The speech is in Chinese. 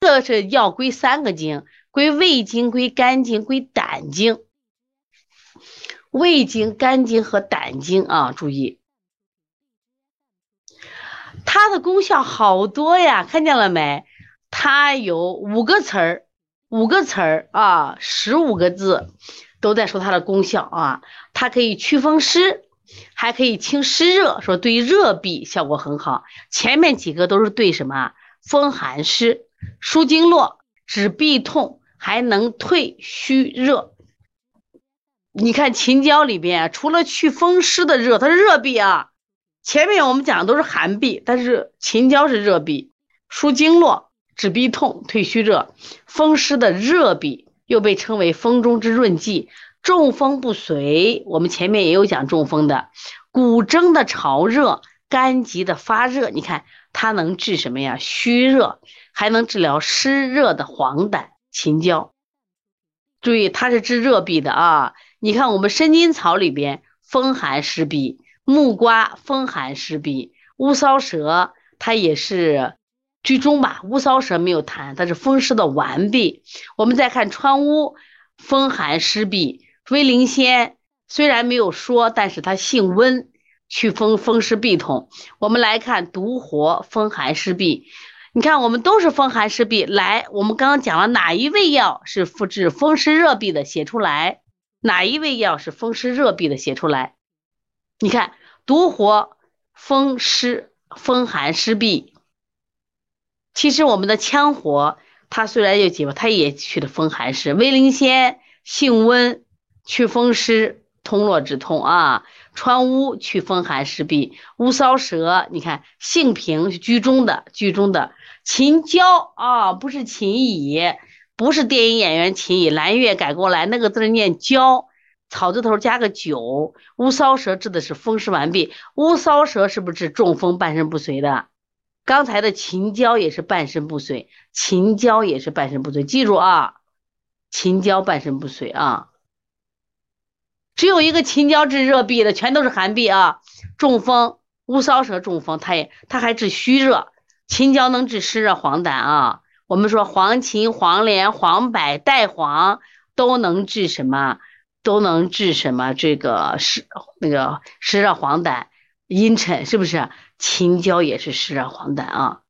这是药归三个经，归胃经、归肝经、归胆经。胃经、肝经和胆经啊，注意，它的功效好多呀，看见了没？它有五个词儿，五个词儿啊，十五个字，都在说它的功效啊。它可以祛风湿，还可以清湿热，说对热痹效果很好。前面几个都是对什么？风寒湿、舒经络、止痹痛，还能退虚热。你看秦椒里边，除了祛风湿的热，它是热痹啊。前面我们讲的都是寒痹，但是秦椒是热痹，舒经络、止痹痛、退虚热。风湿的热痹又被称为风中之润剂。中风不遂，我们前面也有讲中风的，骨蒸的潮热，肝急的发热。你看它能治什么呀？虚热，还能治疗湿热的黄疸。秦椒，注意它是治热痹的啊。你看，我们生筋草里边风寒湿痹，木瓜风寒湿痹，乌梢蛇它也是居中吧？乌梢蛇没有痰，它是风湿的顽痹。我们再看川乌风寒湿痹，威灵仙虽然没有说，但是它性温，祛风风湿痹痛。我们来看独活风寒湿痹，你看我们都是风寒湿痹。来，我们刚刚讲了哪一味药是复治风湿热痹的？写出来。哪一味药是风湿热痹的？写出来。你看，独活风湿风寒湿痹。其实我们的羌活，它虽然有解，它也去的风寒湿。威灵仙性温，祛风湿通络止痛啊。川乌祛风寒湿痹。乌梢蛇，你看性平，是居中的，居中的。秦椒啊，不是秦乙。不是电影演员秦乙，蓝月改过来，那个字念椒，草字头加个九。乌梢蛇治的是风湿顽痹，乌梢蛇是不是治中风半身不遂的？刚才的秦椒也是半身不遂，秦椒也是半身不遂，记住啊，秦椒半身不遂啊。只有一个秦椒治热痹的，全都是寒痹啊。中风，乌梢蛇中风，它也它还治虚热，秦椒能治湿热黄疸啊。我们说黄芩、黄连、黄柏、带黄都能治什么？都能治什么？这个湿那个湿热黄疸、阴沉是不是？秦椒也是湿热黄疸啊。